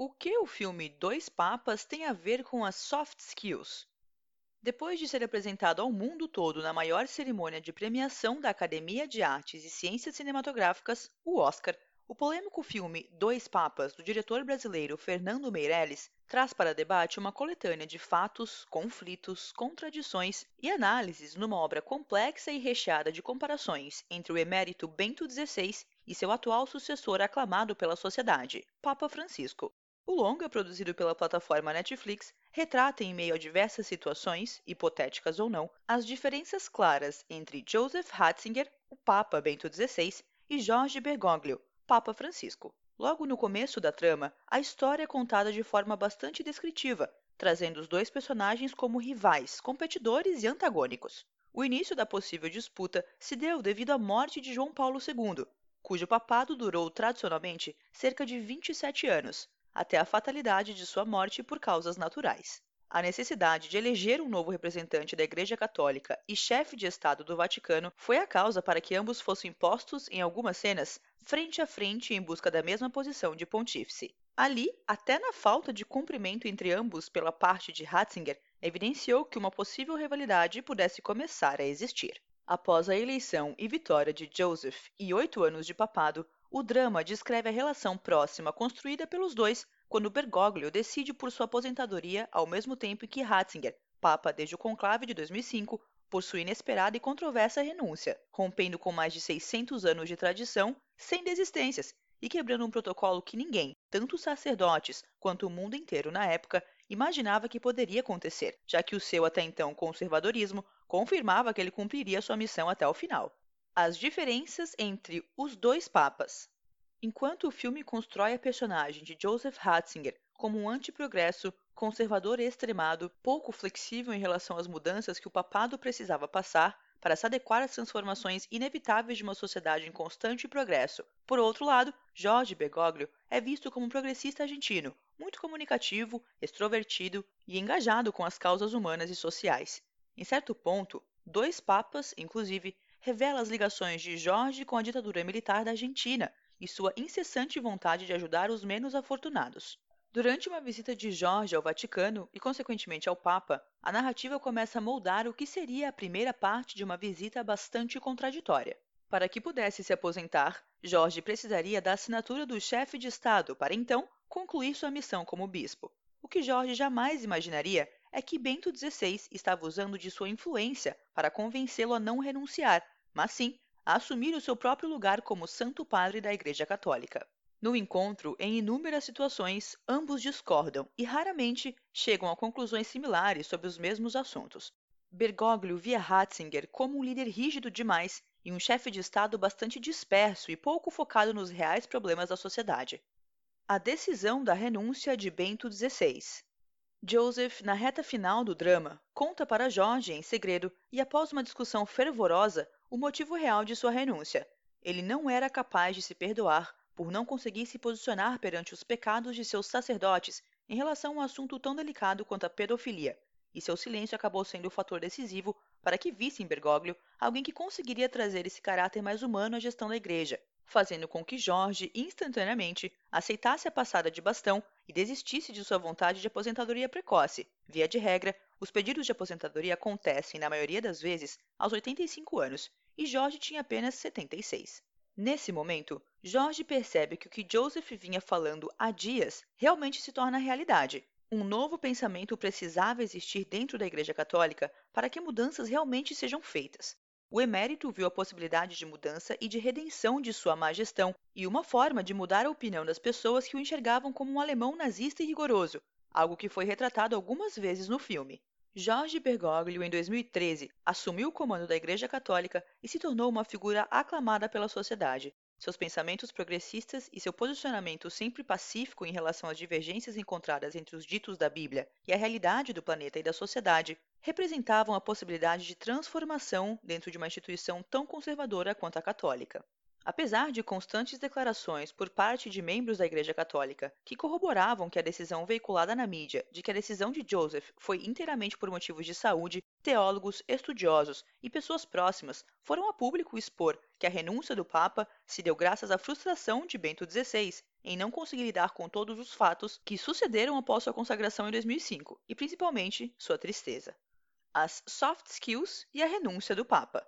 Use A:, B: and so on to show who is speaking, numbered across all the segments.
A: O que o filme Dois Papas tem a ver com as soft skills? Depois de ser apresentado ao mundo todo na maior cerimônia de premiação da Academia de Artes e Ciências Cinematográficas, o Oscar, o polêmico filme Dois Papas, do diretor brasileiro Fernando Meirelles, traz para debate uma coletânea de fatos, conflitos, contradições e análises numa obra complexa e recheada de comparações entre o emérito Bento XVI e seu atual sucessor aclamado pela sociedade, Papa Francisco. O longa, produzido pela plataforma Netflix, retrata em meio a diversas situações, hipotéticas ou não, as diferenças claras entre Joseph Ratzinger, o Papa Bento XVI, e Jorge Bergoglio, Papa Francisco. Logo no começo da trama, a história é contada de forma bastante descritiva, trazendo os dois personagens como rivais, competidores e antagônicos. O início da possível disputa se deu devido à morte de João Paulo II, cujo papado durou tradicionalmente cerca de 27 anos, até a fatalidade de sua morte por causas naturais. A necessidade de eleger um novo representante da Igreja Católica e chefe de Estado do Vaticano foi a causa para que ambos fossem postos em algumas cenas frente a frente em busca da mesma posição de pontífice. Ali, até na falta de cumprimento entre ambos pela parte de Ratzinger, evidenciou que uma possível rivalidade pudesse começar a existir. Após a eleição e vitória de Joseph e oito anos de papado, o drama descreve a relação próxima construída pelos dois quando Bergoglio decide por sua aposentadoria ao mesmo tempo que Ratzinger, papa desde o conclave de 2005, por sua inesperada e controversa renúncia, rompendo com mais de 600 anos de tradição, sem desistências, e quebrando um protocolo que ninguém, tanto os sacerdotes quanto o mundo inteiro na época, imaginava que poderia acontecer, já que o seu até então conservadorismo confirmava que ele cumpriria sua missão até o final. As diferenças entre os dois papas. Enquanto o filme constrói a personagem de Joseph Ratzinger como um antiprogresso, conservador extremado, pouco flexível em relação às mudanças que o papado precisava passar para se adequar às transformações inevitáveis de uma sociedade em constante progresso. Por outro lado, Jorge Bergoglio é visto como um progressista argentino, muito comunicativo, extrovertido e engajado com as causas humanas e sociais. Em certo ponto, dois papas, inclusive, revela as ligações de Jorge com a ditadura militar da Argentina, e sua incessante vontade de ajudar os menos afortunados. Durante uma visita de Jorge ao Vaticano e, consequentemente, ao Papa, a narrativa começa a moldar o que seria a primeira parte de uma visita bastante contraditória. Para que pudesse se aposentar, Jorge precisaria da assinatura do chefe de Estado para então concluir sua missão como bispo. O que Jorge jamais imaginaria é que Bento XVI estava usando de sua influência para convencê-lo a não renunciar, mas sim a assumir o seu próprio lugar como Santo Padre da Igreja Católica. No encontro, em inúmeras situações, ambos discordam e raramente chegam a conclusões similares sobre os mesmos assuntos. Bergoglio via Ratzinger como um líder rígido demais e um chefe de Estado bastante disperso e pouco focado nos reais problemas da sociedade. A decisão da renúncia de Bento XVI. Joseph, na reta final do drama, conta para Jorge em segredo e, após uma discussão fervorosa, o motivo real de sua renúncia. Ele não era capaz de se perdoar por não conseguir se posicionar perante os pecados de seus sacerdotes em relação a um assunto tão delicado quanto a pedofilia, e seu silêncio acabou sendo o fator decisivo para que visse em Bergoglio alguém que conseguiria trazer esse caráter mais humano à gestão da igreja, fazendo com que Jorge instantaneamente aceitasse a passada de bastão e desistisse de sua vontade de aposentadoria precoce. Via de regra, os pedidos de aposentadoria acontecem, na maioria das vezes, aos 85 anos, e Jorge tinha apenas 76. Nesse momento, Jorge percebe que o que Joseph vinha falando há dias realmente se torna realidade. Um novo pensamento precisava existir dentro da Igreja Católica para que mudanças realmente sejam feitas. O emérito viu a possibilidade de mudança e de redenção de sua má gestão e uma forma de mudar a opinião das pessoas que o enxergavam como um alemão nazista e rigoroso, algo que foi retratado algumas vezes no filme. Jorge Bergoglio, em 2013, assumiu o comando da Igreja Católica e se tornou uma figura aclamada pela sociedade. Seus pensamentos progressistas e seu posicionamento sempre pacífico em relação às divergências encontradas entre os ditos da Bíblia e a realidade do planeta e da sociedade representavam a possibilidade de transformação dentro de uma instituição tão conservadora quanto a católica. Apesar de constantes declarações por parte de membros da Igreja Católica que corroboravam que a decisão veiculada na mídia de que a decisão de Joseph foi inteiramente por motivos de saúde teólogos, estudiosos e pessoas próximas foram a público expor que a renúncia do Papa se deu graças à frustração de Bento XVI em não conseguir lidar com todos os fatos que sucederam após sua consagração em 2005 e principalmente sua tristeza. As soft skills e a renúncia do Papa.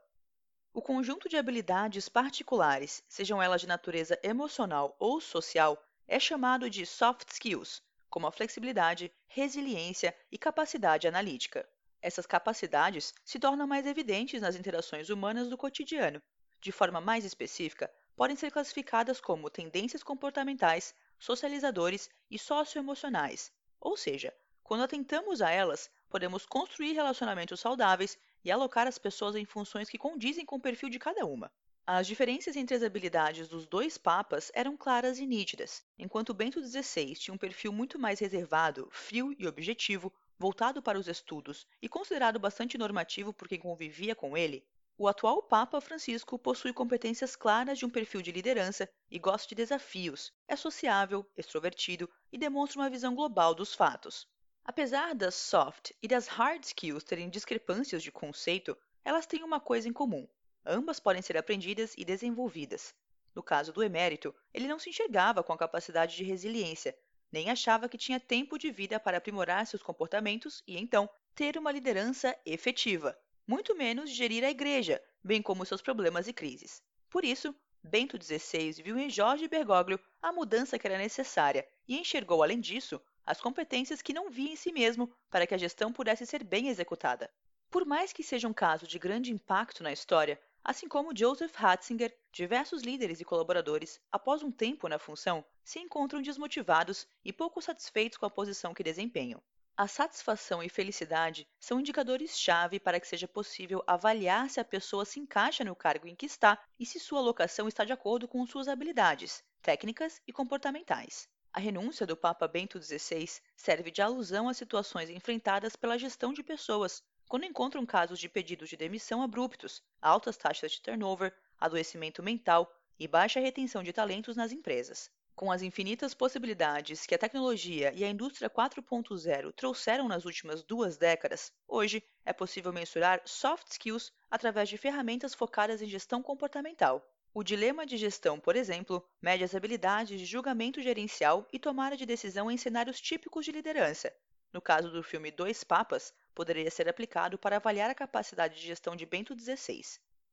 A: O conjunto de habilidades particulares, sejam elas de natureza emocional ou social, é chamado de soft skills, como a flexibilidade, resiliência e capacidade analítica. Essas capacidades se tornam mais evidentes nas interações humanas do cotidiano. De forma mais específica, podem ser classificadas como tendências comportamentais, socializadores e socioemocionais. Ou seja, quando atentamos a elas, podemos construir relacionamentos saudáveis e alocar as pessoas em funções que condizem com o perfil de cada uma. As diferenças entre as habilidades dos dois papas eram claras e nítidas. Enquanto Bento XVI tinha um perfil muito mais reservado, frio e objetivo, voltado para os estudos e considerado bastante normativo por quem convivia com ele, o atual Papa Francisco possui competências claras de um perfil de liderança e gosta de desafios, é sociável, extrovertido e demonstra uma visão global dos fatos. Apesar das soft e das hard skills terem discrepâncias de conceito, elas têm uma coisa em comum: ambas podem ser aprendidas e desenvolvidas. No caso do emérito, ele não se enxergava com a capacidade de resiliência, nem achava que tinha tempo de vida para aprimorar seus comportamentos e, então, ter uma liderança efetiva, muito menos gerir a igreja, bem como seus problemas e crises. Por isso, Bento XVI viu em Jorge Bergoglio a mudança que era necessária e enxergou, além disso, as competências que não via em si mesmo para que a gestão pudesse ser bem executada. Por mais que seja um caso de grande impacto na história, Assim como Joseph Ratzinger, diversos líderes e colaboradores, após um tempo na função, se encontram desmotivados e pouco satisfeitos com a posição que desempenham. A satisfação e felicidade são indicadores-chave para que seja possível avaliar se a pessoa se encaixa no cargo em que está e se sua alocação está de acordo com suas habilidades, técnicas e comportamentais. A renúncia do Papa Bento XVI serve de alusão às situações enfrentadas pela gestão de pessoas, quando encontram casos de pedidos de demissão abruptos, altas taxas de turnover, adoecimento mental e baixa retenção de talentos nas empresas. Com as infinitas possibilidades que a tecnologia e a indústria 4.0 trouxeram nas últimas duas décadas, hoje é possível mensurar soft skills através de ferramentas focadas em gestão comportamental. O dilema de gestão, por exemplo, mede as habilidades de julgamento gerencial e tomada de decisão em cenários típicos de liderança. No caso do filme Dois Papas, poderia ser aplicado para avaliar a capacidade de gestão de Bento XVI.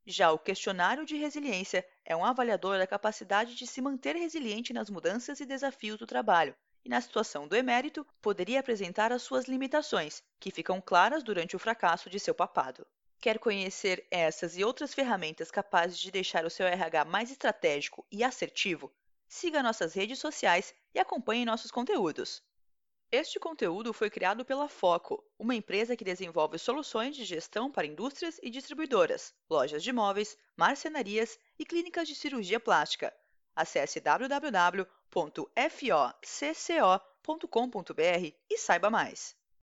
A: Já o questionário de resiliência é um avaliador da capacidade de se manter resiliente nas mudanças e desafios do trabalho, e na situação do emérito, poderia apresentar as suas limitações, que ficam claras durante o fracasso de seu papado. Quer conhecer essas e outras ferramentas capazes de deixar o seu RH mais estratégico e assertivo? Siga nossas redes sociais e acompanhe nossos conteúdos. Este conteúdo foi criado pela Foco, uma empresa que desenvolve soluções de gestão para indústrias e distribuidoras, lojas de móveis, marcenarias e clínicas de cirurgia plástica. Acesse www.focco.com.br e saiba mais.